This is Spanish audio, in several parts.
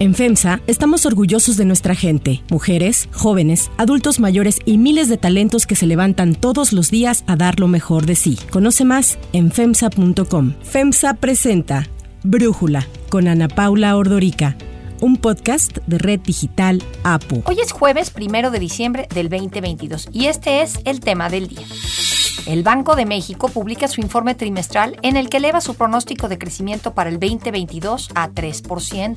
En FEMSA estamos orgullosos de nuestra gente, mujeres, jóvenes, adultos mayores y miles de talentos que se levantan todos los días a dar lo mejor de sí. Conoce más en FEMSA.com. FEMSA presenta Brújula con Ana Paula Ordorica un podcast de Red Digital APU. Hoy es jueves primero de diciembre del 2022 y este es el tema del día. El Banco de México publica su informe trimestral en el que eleva su pronóstico de crecimiento para el 2022 a 3%.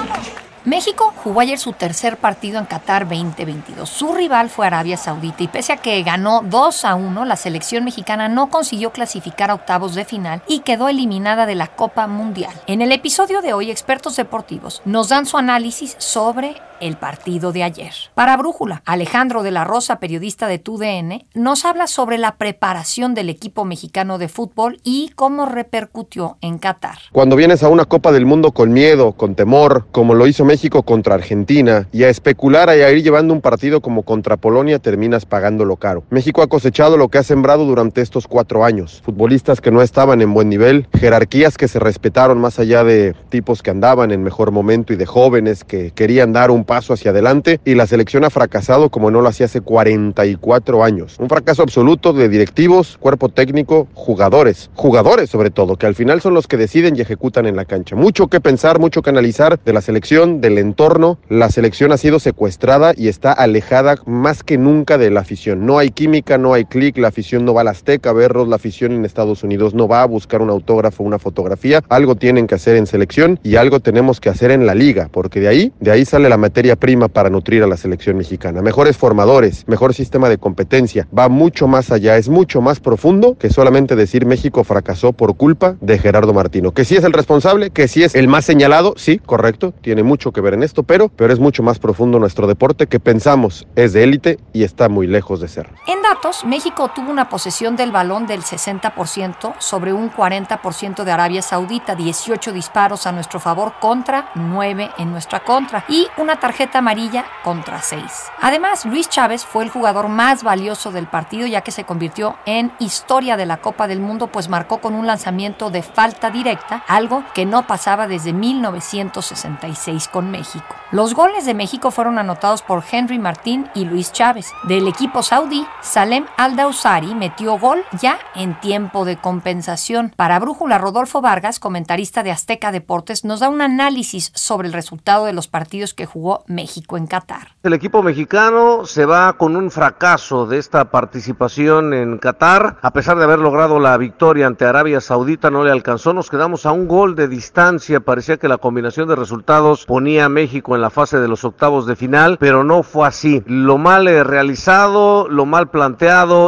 México jugó ayer su tercer partido en Qatar 2022. Su rival fue Arabia Saudita y pese a que ganó 2 a 1, la selección mexicana no consiguió clasificar a octavos de final y quedó eliminada de la Copa Mundial. En el episodio de hoy, expertos deportivos nos dan su análisis sobre el partido de ayer. Para Brújula, Alejandro de la Rosa, periodista de TUDN, nos habla sobre la preparación del equipo mexicano de fútbol y cómo repercutió en Qatar. Cuando vienes a una Copa del Mundo con miedo, con temor, como lo hizo México contra Argentina, y a especular y a ir llevando un partido como contra Polonia, terminas pagándolo caro. México ha cosechado lo que ha sembrado durante estos cuatro años. Futbolistas que no estaban en buen nivel, jerarquías que se respetaron más allá de tipos que andaban en mejor momento y de jóvenes que querían dar un paso hacia adelante y la selección ha fracasado como no lo hacía hace 44 años. Un fracaso absoluto de directivos, cuerpo técnico, jugadores, jugadores sobre todo, que al final son los que deciden y ejecutan en la cancha. Mucho que pensar, mucho que analizar de la selección, del entorno. La selección ha sido secuestrada y está alejada más que nunca de la afición. No hay química, no hay clic, la afición no va a la Azteca a verlos, la afición en Estados Unidos no va a buscar un autógrafo, una fotografía. Algo tienen que hacer en selección y algo tenemos que hacer en la liga, porque de ahí, de ahí sale la materia prima para nutrir a la selección mexicana. Mejores formadores, mejor sistema de competencia. Va mucho más allá, es mucho más profundo que solamente decir México fracasó por culpa de Gerardo Martino. Que sí es el responsable, que sí es el más señalado, sí, correcto, tiene mucho que ver en esto, pero, pero es mucho más profundo nuestro deporte que pensamos es de élite y está muy lejos de ser. México tuvo una posesión del balón del 60% sobre un 40% de Arabia Saudita, 18 disparos a nuestro favor contra 9 en nuestra contra y una tarjeta amarilla contra 6. Además, Luis Chávez fue el jugador más valioso del partido ya que se convirtió en historia de la Copa del Mundo pues marcó con un lanzamiento de falta directa, algo que no pasaba desde 1966 con México. Los goles de México fueron anotados por Henry Martín y Luis Chávez. Del equipo saudí, Salem Al-Dawsari metió gol ya en tiempo de compensación. Para Brújula, Rodolfo Vargas, comentarista de Azteca Deportes, nos da un análisis sobre el resultado de los partidos que jugó México en Qatar. El equipo mexicano se va con un fracaso de esta participación en Qatar. A pesar de haber logrado la victoria ante Arabia Saudita, no le alcanzó. Nos quedamos a un gol de distancia. Parecía que la combinación de resultados ponía a México en la fase de los octavos de final, pero no fue así. Lo mal realizado, lo mal planteado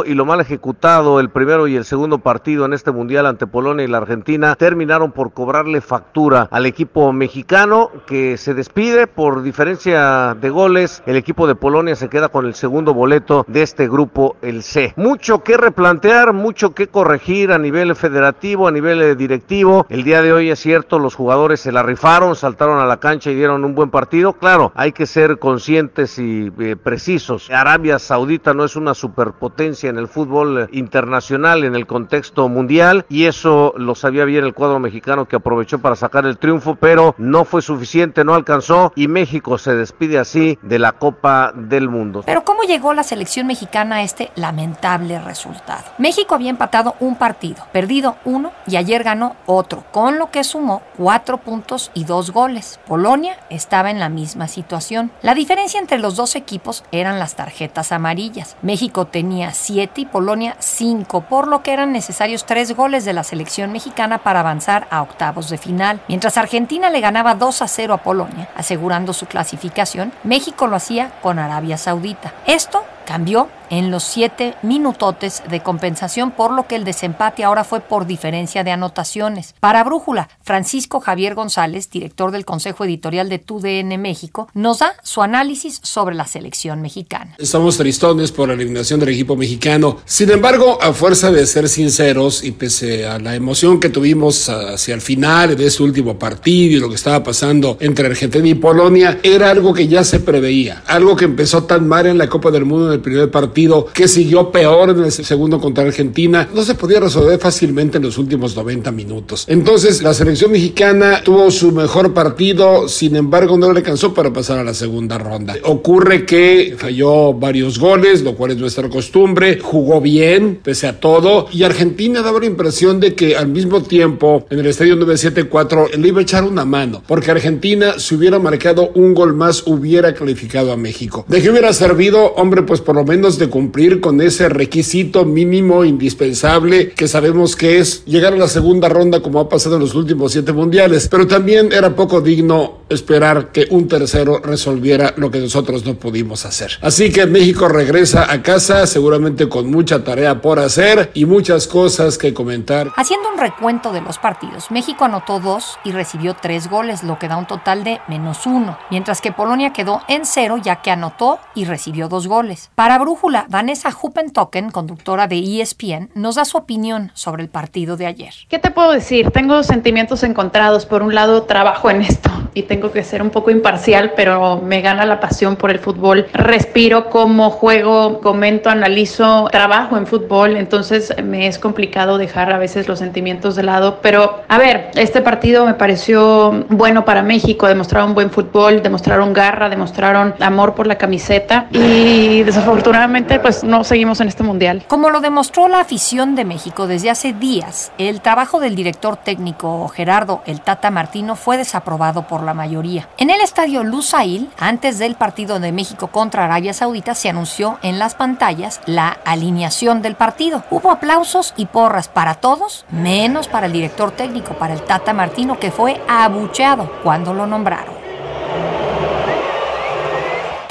y lo mal ejecutado el primero y el segundo partido en este mundial ante Polonia y la Argentina terminaron por cobrarle factura al equipo mexicano que se despide por diferencia de goles, el equipo de Polonia se queda con el segundo boleto de este grupo, el C. Mucho que replantear, mucho que corregir a nivel federativo, a nivel directivo. El día de hoy es cierto, los jugadores se la rifaron, saltaron a la cancha y dieron un buen partido. Claro, hay que ser conscientes y eh, precisos. Arabia Saudita no es una superpotencia en el fútbol eh, internacional, en el contexto mundial, y eso lo sabía bien el cuadro mexicano que aprovechó para sacar el triunfo, pero no fue suficiente, no alcanzó y México se despide así de la Copa del Mundo. Pero ¿cómo llegó la selección mexicana a este lamentable resultado? México había empatado un partido, perdido uno y ayer ganó otro, con lo que sumó cuatro puntos y dos goles. Polonia estaba en la misma situación. La diferencia entre los dos equipos eran las tarjetas amarillas. México tenía siete y Polonia cinco, por lo que eran necesarios tres goles de la selección mexicana para avanzar a octavos de final. Mientras Argentina le ganaba 2 a 0 a Polonia, asegurando su clasificación México lo hacía con Arabia Saudita. Esto cambió en los siete minutotes de compensación, por lo que el desempate ahora fue por diferencia de anotaciones. Para Brújula, Francisco Javier González, director del Consejo Editorial de TUDN México, nos da su análisis sobre la selección mexicana. Estamos tristones por la eliminación del equipo mexicano. Sin embargo, a fuerza de ser sinceros y pese a la emoción que tuvimos hacia el final de ese último partido y lo que estaba pasando entre Argentina y Polonia, era algo que ya se preveía, algo que empezó tan mal en la Copa del Mundo el primer partido que siguió peor en el segundo contra Argentina, no se podía resolver fácilmente en los últimos 90 minutos. Entonces, la selección mexicana tuvo su mejor partido, sin embargo, no le alcanzó para pasar a la segunda ronda. Ocurre que falló varios goles, lo cual es nuestra costumbre, jugó bien, pese a todo, y Argentina daba la impresión de que al mismo tiempo, en el estadio 974, le iba a echar una mano, porque Argentina, si hubiera marcado un gol más, hubiera calificado a México. ¿De qué hubiera servido, hombre, pues por lo menos de cumplir con ese requisito mínimo indispensable que sabemos que es llegar a la segunda ronda como ha pasado en los últimos siete mundiales, pero también era poco digno esperar que un tercero resolviera lo que nosotros no pudimos hacer. Así que México regresa a casa seguramente con mucha tarea por hacer y muchas cosas que comentar. Haciendo un recuento de los partidos, México anotó dos y recibió tres goles, lo que da un total de menos uno, mientras que Polonia quedó en cero ya que anotó y recibió dos goles. Para Brújula, Vanessa Huppentocken, conductora de ESPN, nos da su opinión sobre el partido de ayer. ¿Qué te puedo decir? Tengo sentimientos encontrados. Por un lado, trabajo en esto y tengo que ser un poco imparcial, pero me gana la pasión por el fútbol. Respiro como juego, comento, analizo, trabajo en fútbol, entonces me es complicado dejar a veces los sentimientos de lado. Pero a ver, este partido me pareció bueno para México, demostraron buen fútbol, demostraron garra, demostraron amor por la camiseta y desafortunadamente pues no seguimos en este mundial. Como lo demostró la afición de México desde hace días, el trabajo del director técnico Gerardo El Tata Martino fue desaprobado por la mayoría. En el estadio Lusail, antes del partido de México contra Arabia Saudita, se anunció en las pantallas la alineación del partido. Hubo aplausos y porras para todos, menos para el director técnico, para el Tata Martino, que fue abucheado cuando lo nombraron.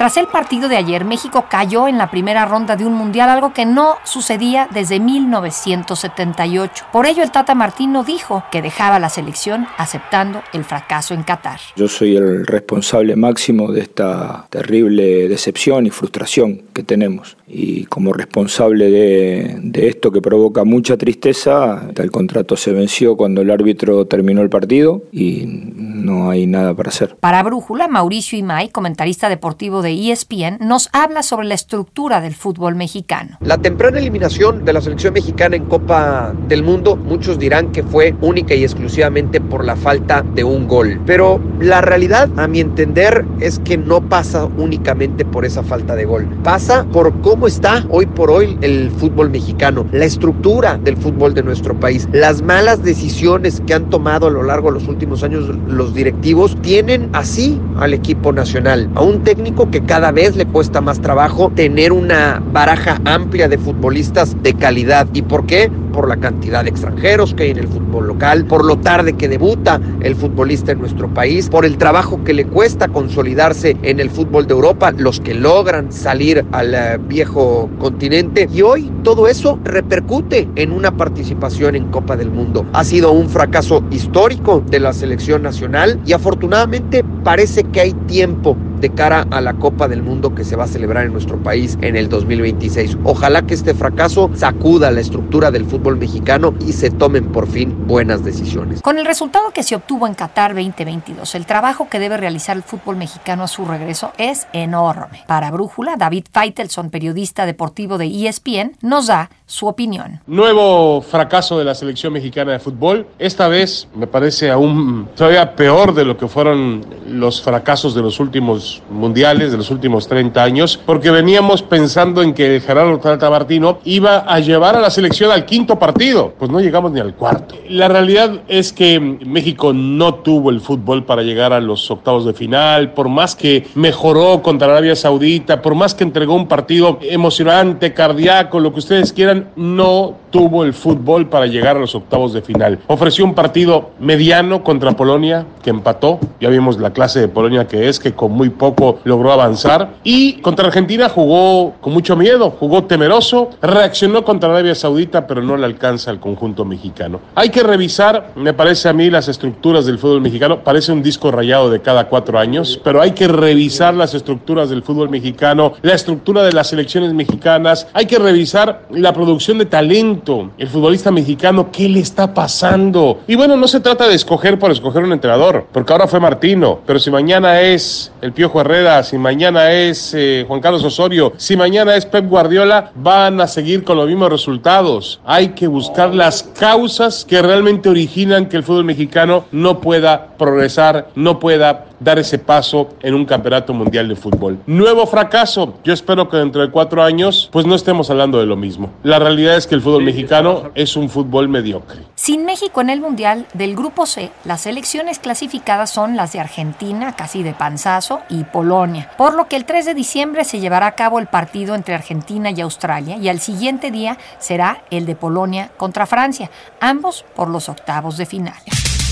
Tras el partido de ayer, México cayó en la primera ronda de un mundial, algo que no sucedía desde 1978. Por ello, el Tata Martino dijo que dejaba la selección aceptando el fracaso en Qatar. Yo soy el responsable máximo de esta terrible decepción y frustración que tenemos. Y como responsable de, de esto que provoca mucha tristeza, el contrato se venció cuando el árbitro terminó el partido y no hay nada para hacer. Para Brújula, Mauricio Imay, comentarista deportivo de ESPN, nos habla sobre la estructura del fútbol mexicano. La temprana eliminación de la selección mexicana en Copa del Mundo, muchos dirán que fue única y exclusivamente por la falta de un gol. Pero la realidad, a mi entender, es que no pasa únicamente por esa falta de gol. Pasa por cómo está hoy por hoy el fútbol mexicano, la estructura del fútbol de nuestro país, las malas decisiones que han tomado a lo largo de los últimos años los directivos tienen así al equipo nacional, a un técnico que cada vez le cuesta más trabajo tener una baraja amplia de futbolistas de calidad. ¿Y por qué? Por la cantidad de extranjeros que hay en el fútbol local, por lo tarde que debuta el futbolista en nuestro país, por el trabajo que le cuesta consolidarse en el fútbol de Europa, los que logran salir al uh, viejo continente. Y hoy todo eso repercute en una participación en Copa del Mundo. Ha sido un fracaso histórico de la selección nacional y afortunadamente parece que hay tiempo de cara a la Copa del Mundo que se va a celebrar en nuestro país en el 2026. Ojalá que este fracaso sacuda la estructura del fútbol mexicano y se tomen por fin buenas decisiones. Con el resultado que se obtuvo en Qatar 2022, el trabajo que debe realizar el fútbol mexicano a su regreso es enorme. Para Brújula, David Feitelson, periodista deportivo de ESPN, nos da su opinión. Nuevo fracaso de la selección mexicana de fútbol. Esta vez me parece aún todavía peor de lo que fueron los fracasos de los últimos mundiales, de los últimos 30 años, porque veníamos pensando en que Gerardo Tata Martino iba a llevar a la selección al quinto partido. Pues no llegamos ni al cuarto. La realidad es que México no tuvo el fútbol para llegar a los octavos de final, por más que mejoró contra Arabia Saudita, por más que entregó un partido emocionante, cardíaco, lo que ustedes quieran, no tuvo el fútbol para llegar a los octavos de final. Ofreció un partido mediano contra Polonia, que empató. Ya vimos la clase de Polonia que es, que con muy poco logró avanzar. Y contra Argentina jugó con mucho miedo, jugó temeroso, reaccionó contra Arabia Saudita, pero no le alcanza al conjunto mexicano. Hay que revisar, me parece a mí, las estructuras del fútbol mexicano. Parece un disco rayado de cada cuatro años, pero hay que revisar las estructuras del fútbol mexicano, la estructura de las selecciones mexicanas. Hay que revisar la producción producción de talento. El futbolista mexicano, ¿qué le está pasando? Y bueno, no se trata de escoger por escoger un entrenador, porque ahora fue Martino, pero si mañana es el Piojo Herrera, si mañana es eh, Juan Carlos Osorio, si mañana es Pep Guardiola, van a seguir con los mismos resultados. Hay que buscar las causas que realmente originan que el fútbol mexicano no pueda progresar, no pueda dar ese paso en un campeonato mundial de fútbol. Nuevo fracaso. Yo espero que dentro de cuatro años, pues no estemos hablando de lo mismo. La realidad es que el fútbol mexicano es un fútbol mediocre. Sin México en el mundial del grupo C, las selecciones clasificadas son las de Argentina, casi de panzazo, y Polonia. Por lo que el 3 de diciembre se llevará a cabo el partido entre Argentina y Australia y al siguiente día será el de Polonia contra Francia, ambos por los octavos de final.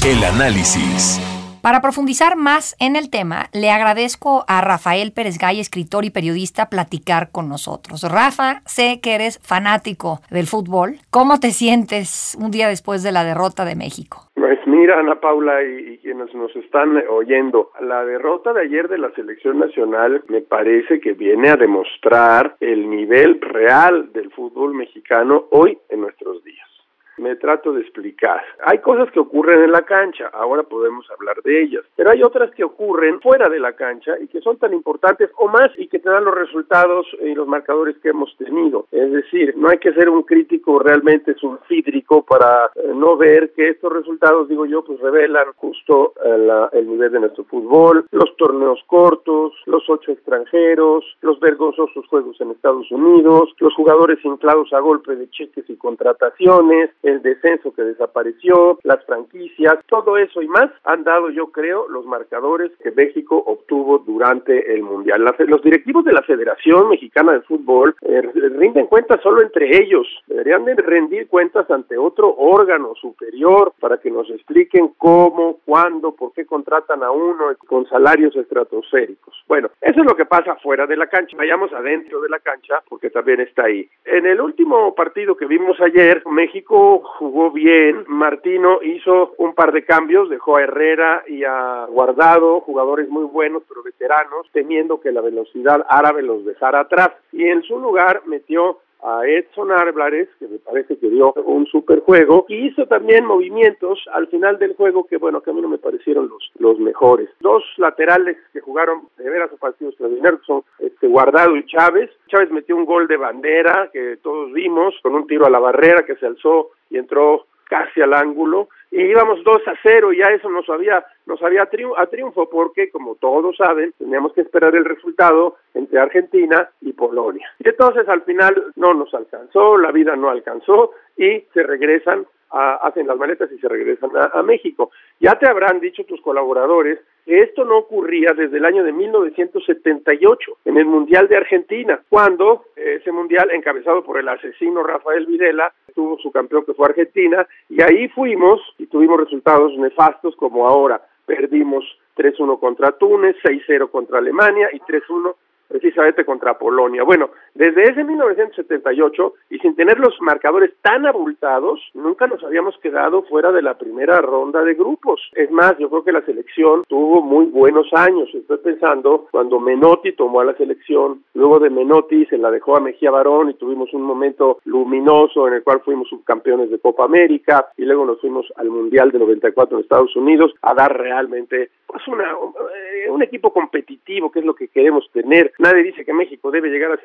El análisis. Para profundizar más en el tema, le agradezco a Rafael Pérez Gay, escritor y periodista, platicar con nosotros. Rafa, sé que eres fanático del fútbol. ¿Cómo te sientes un día después de la derrota de México? Pues mira, Ana Paula y, y, quienes nos están oyendo, la derrota de ayer de la selección nacional me parece que viene a demostrar el nivel real del fútbol mexicano hoy en nuestros días me trato de explicar. Hay cosas que ocurren en la cancha, ahora podemos hablar de ellas, pero hay otras que ocurren fuera de la cancha y que son tan importantes o más y que te dan los resultados y los marcadores que hemos tenido. Es decir, no hay que ser un crítico realmente sulfídrico para eh, no ver que estos resultados, digo yo, pues revelan justo eh, la, el nivel de nuestro fútbol, los torneos cortos, los ocho extranjeros, los vergonzosos juegos en Estados Unidos, los jugadores inflados a golpe de cheques y contrataciones, el descenso que desapareció, las franquicias, todo eso y más han dado, yo creo, los marcadores que México obtuvo durante el Mundial. los directivos de la Federación Mexicana de Fútbol eh, rinden cuentas solo entre ellos, deberían de rendir cuentas ante otro órgano superior para que nos expliquen cómo, cuándo, por qué contratan a uno con salarios estratosféricos. Bueno, eso es lo que pasa fuera de la cancha. Vayamos adentro de la cancha porque también está ahí. En el último partido que vimos ayer, México jugó bien. Martino hizo un par de cambios, dejó a Herrera y a Guardado, jugadores muy buenos pero veteranos, temiendo que la velocidad árabe los dejara atrás. Y en su lugar metió a Edson Álvarez, que me parece que dio un super juego, y hizo también movimientos al final del juego que, bueno, que a mí no me parecieron los, los mejores. Dos laterales que jugaron de veras a partidos extraordinarios son este, Guardado y Chávez. Chávez metió un gol de bandera que todos vimos, con un tiro a la barrera que se alzó y entró casi al ángulo y íbamos 2 a 0 y ya eso nos había nos había triunfo, a triunfo porque como todos saben teníamos que esperar el resultado entre Argentina y Polonia. Y entonces al final no nos alcanzó la vida no alcanzó y se regresan a, hacen las maletas y se regresan a, México. Ya te habrán dicho tus colaboradores esto no ocurría desde el año de 1978 en el Mundial de Argentina, cuando ese Mundial encabezado por el asesino Rafael Videla tuvo su campeón que fue Argentina y ahí fuimos y tuvimos resultados nefastos como ahora. Perdimos 3-1 contra Túnez, 6-0 contra Alemania y 3-1 precisamente contra Polonia. Bueno, desde ese 1978 y sin tener los marcadores tan abultados, nunca nos habíamos quedado fuera de la primera ronda de grupos. Es más, yo creo que la selección tuvo muy buenos años. Estoy pensando cuando Menotti tomó a la selección, luego de Menotti se la dejó a Mejía Barón y tuvimos un momento luminoso en el cual fuimos subcampeones de Copa América y luego nos fuimos al Mundial de 94 en Estados Unidos a dar realmente pues una, eh, un equipo competitivo que es lo que queremos tener Nadie dice que México debe llegar a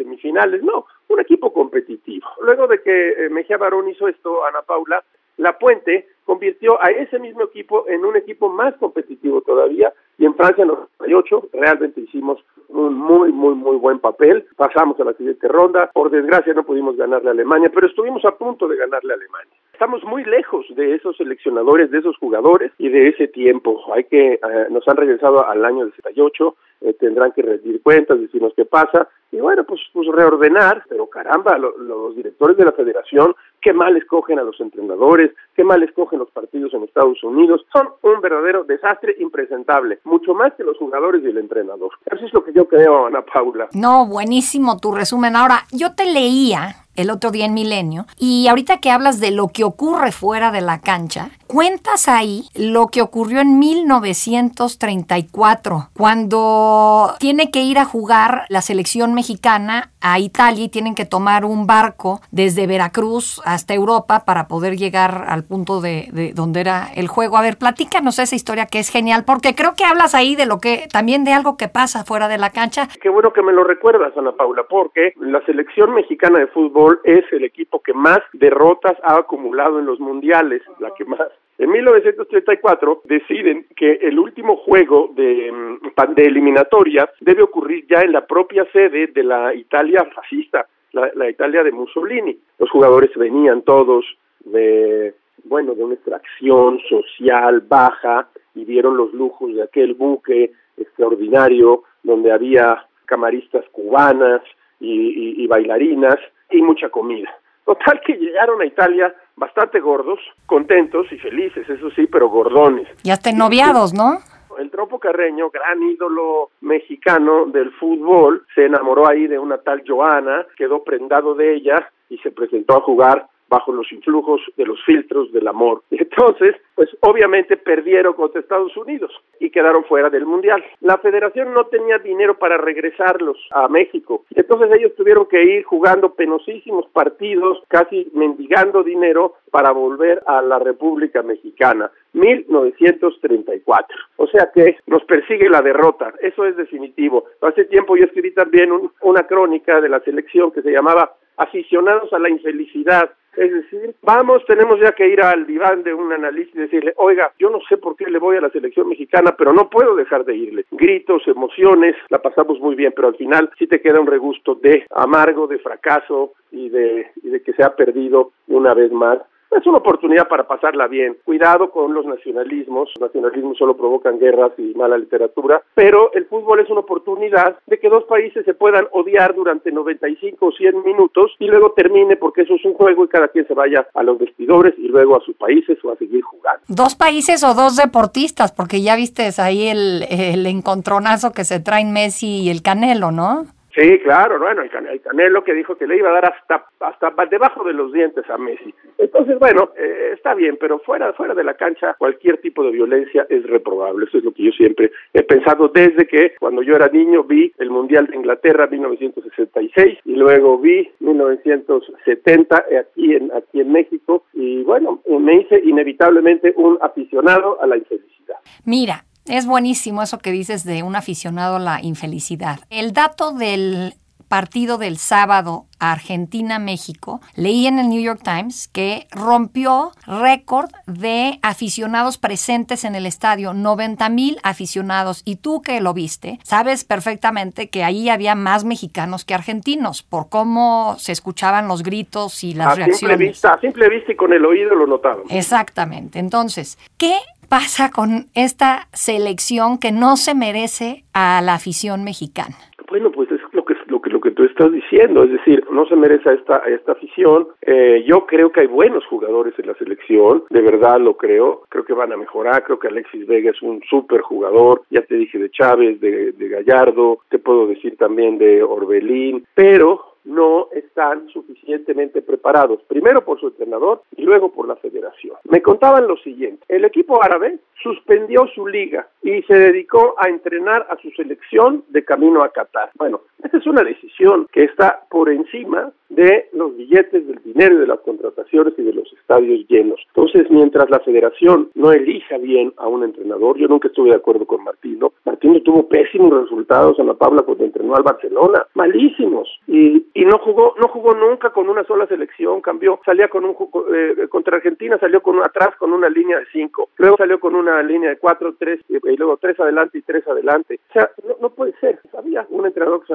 no, un equipo competitivo. Luego de que eh, Mejía Barón hizo esto, Ana Paula, La Puente convirtió a ese mismo equipo en un equipo más competitivo todavía y en Francia en los 98 realmente hicimos un muy, muy, muy buen papel. Pasamos a la siguiente ronda. Por desgracia no pudimos ganarle a Alemania, pero estuvimos a punto de ganarle a Alemania. Estamos muy lejos de esos seleccionadores, de esos jugadores y de ese tiempo. Hay que, eh, nos han regresado al año del 78 eh, tendrán que rendir cuentas, decirnos qué pasa, y bueno, pues, pues reordenar, pero caramba, los directores de la federación, qué mal escogen a los entrenadores, qué mal escogen los partidos en Estados Unidos, son un verdadero desastre impresentable, mucho más que los jugadores y el entrenador. Eso es lo que yo creo, Ana Paula. No, buenísimo tu resumen. Ahora, yo te leía el otro día en Milenio. Y ahorita que hablas de lo que ocurre fuera de la cancha, Cuentas ahí lo que ocurrió en 1934, cuando tiene que ir a jugar la selección mexicana a Italia y tienen que tomar un barco desde Veracruz hasta Europa para poder llegar al punto de, donde era el juego. A ver, platícanos esa historia que es genial, porque creo que hablas ahí de lo que, también de algo que pasa fuera de la cancha. Qué bueno que me lo recuerdas, Ana Paula, porque la selección mexicana de fútbol es el equipo que más derrotas ha acumulado en los mundiales, la que más. En 1934 deciden que el último juego de, mm, de eliminatoria debe ocurrir ya en la propia sede de la Italia fascista, la, la Italia de Mussolini. Los jugadores venían todos de, bueno, de una extracción social baja y vieron los lujos de aquel buque extraordinario donde había camaristas cubanas y, y bailarinas y mucha comida. Total que llegaron a Italia bastante gordos, contentos y felices, eso sí, pero gordones. Y hasta noviados, ¿no? El Trompo Carreño, gran ídolo mexicano del fútbol, se enamoró ahí de una tal Joana, quedó prendado de ella y se presentó a jugar bajo los influjos de los filtros del amor. Y entonces, pues obviamente perdieron contra Estados Unidos y quedaron fuera del Mundial. La federación no tenía dinero para regresarlos a México. Entonces ellos tuvieron que ir jugando penosísimos partidos, casi mendigando dinero para volver a la República Mexicana. 1934. O sea que nos persigue la derrota, eso es definitivo. Hace tiempo yo escribí también una crónica de la selección que se llamaba Aficionados a la infelicidad es decir, vamos, tenemos ya que ir al diván de un analista y decirle, oiga, yo no sé por qué le voy a la selección mexicana, pero no puedo dejar de irle. Gritos, emociones, la pasamos muy bien, pero al final sí te queda un regusto de amargo, de fracaso y de, y de que se ha perdido una vez más es una oportunidad para pasarla bien. Cuidado con los nacionalismos. Los nacionalismos solo provocan guerras y mala literatura, pero el fútbol es una oportunidad de que dos países se puedan odiar durante 95 o 100 minutos y luego termine porque eso es un juego y cada quien se vaya a los vestidores y luego a sus países o a seguir jugando. Dos países o dos deportistas, porque ya viste ahí el, el encontronazo que se traen Messi y el Canelo, ¿no? Sí, claro, bueno, el, Canelo que dijo que le iba a dar hasta hasta debajo de los dientes a Messi. Entonces, bueno, eh, está bien, pero fuera fuera de la cancha cualquier tipo de violencia es reprobable. Eso es lo que yo siempre he pensado desde que cuando yo era niño vi el Mundial de Inglaterra 1966 y luego vi 1970 aquí en aquí en México y bueno, me hice inevitablemente un aficionado a la infelicidad. Mira, es buenísimo eso que dices de un aficionado a la infelicidad. El dato del partido del sábado Argentina-México, leí en el New York Times que rompió récord de aficionados presentes en el estadio, 90 mil aficionados. Y tú que lo viste, sabes perfectamente que ahí había más mexicanos que argentinos, por cómo se escuchaban los gritos y las reacciones. Simple vista, a simple vista y con el oído lo notaron. Exactamente. Entonces, ¿qué pasa con esta selección que no se merece a la afición mexicana? Bueno, pues es lo que lo que lo que tú estás diciendo, es decir, no se merece a esta a esta afición. Eh, yo creo que hay buenos jugadores en la selección, de verdad lo creo. Creo que van a mejorar. Creo que Alexis Vega es un súper jugador. Ya te dije de Chávez, de, de Gallardo, te puedo decir también de Orbelín, pero no están suficientemente preparados, primero por su entrenador y luego por la federación. Me contaban lo siguiente, el equipo árabe suspendió su liga y se dedicó a entrenar a su selección de camino a Qatar. Bueno, esta es una decisión que está por encima de los billetes, del dinero de las contrataciones y de los estadios llenos. Entonces, mientras la federación no elija bien a un entrenador, yo nunca estuve de acuerdo con Martino. Martino tuvo pésimos resultados en la Pabla cuando entrenó al Barcelona, malísimos. Y, y no jugó no jugó nunca con una sola selección, cambió, salía con un eh, contra Argentina salió con atrás con una línea de cinco, luego salió con una línea de cuatro, tres y, luego tres adelante y tres adelante. O sea, no, puede ser. Había un entrenador que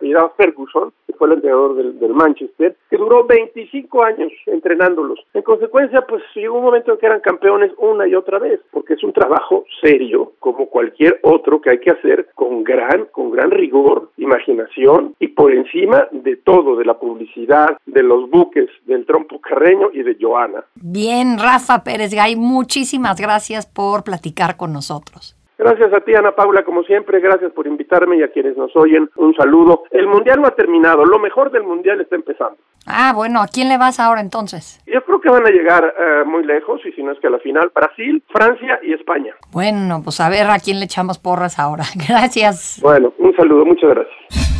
apellidaba Ferguson, que fue el entrenador del, del Manchester, que duró 25 años entrenándolos. En consecuencia, pues llegó un momento en que eran campeones una y otra vez, porque es un trabajo serio, como cualquier otro que hay que hacer con gran, con gran rigor, imaginación y por encima de todo, de la publicidad, de los buques, del trompo carreño y de Joana. Bien, Rafa Pérez Gay, muchísimas gracias por platicar con nosotros. Gracias a ti, Ana Paula, como siempre, gracias por invitarme y a quienes nos oyen, un saludo. El Mundial no ha terminado, lo mejor del Mundial está empezando. Ah, bueno, ¿a quién le vas ahora entonces? Yo creo que van a llegar eh, muy lejos, y si no es que a la final, Brasil, Francia y España. Bueno, pues a ver a quién le echamos porras ahora. Gracias. Bueno, un saludo, muchas gracias.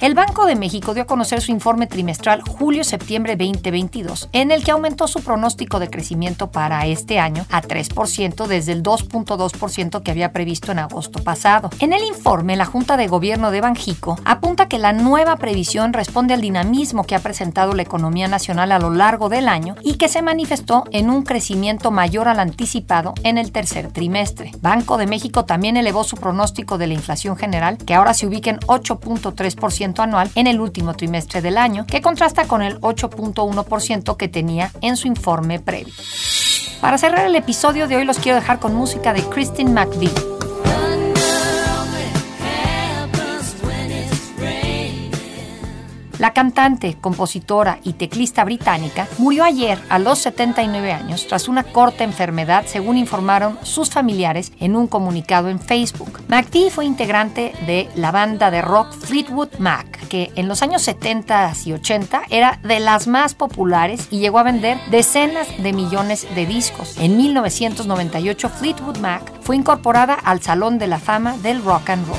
El Banco de México dio a conocer su informe trimestral julio-septiembre 2022, en el que aumentó su pronóstico de crecimiento para este año a 3% desde el 2.2% que había previsto en agosto pasado. En el informe, la Junta de Gobierno de Banjico apunta que la nueva previsión responde al dinamismo que ha presentado la economía nacional a lo largo del año y que se manifestó en un crecimiento mayor al anticipado en el tercer trimestre. Banco de México también elevó su pronóstico de la inflación general, que ahora se ubica en 8.3% anual en el último trimestre del año, que contrasta con el 8.1% que tenía en su informe previo. Para cerrar el episodio de hoy los quiero dejar con música de Christine McVie. La cantante, compositora y teclista británica murió ayer a los 79 años tras una corta enfermedad, según informaron sus familiares en un comunicado en Facebook. McTee fue integrante de la banda de rock Fleetwood Mac, que en los años 70 y 80 era de las más populares y llegó a vender decenas de millones de discos. En 1998 Fleetwood Mac fue incorporada al Salón de la Fama del Rock and Roll.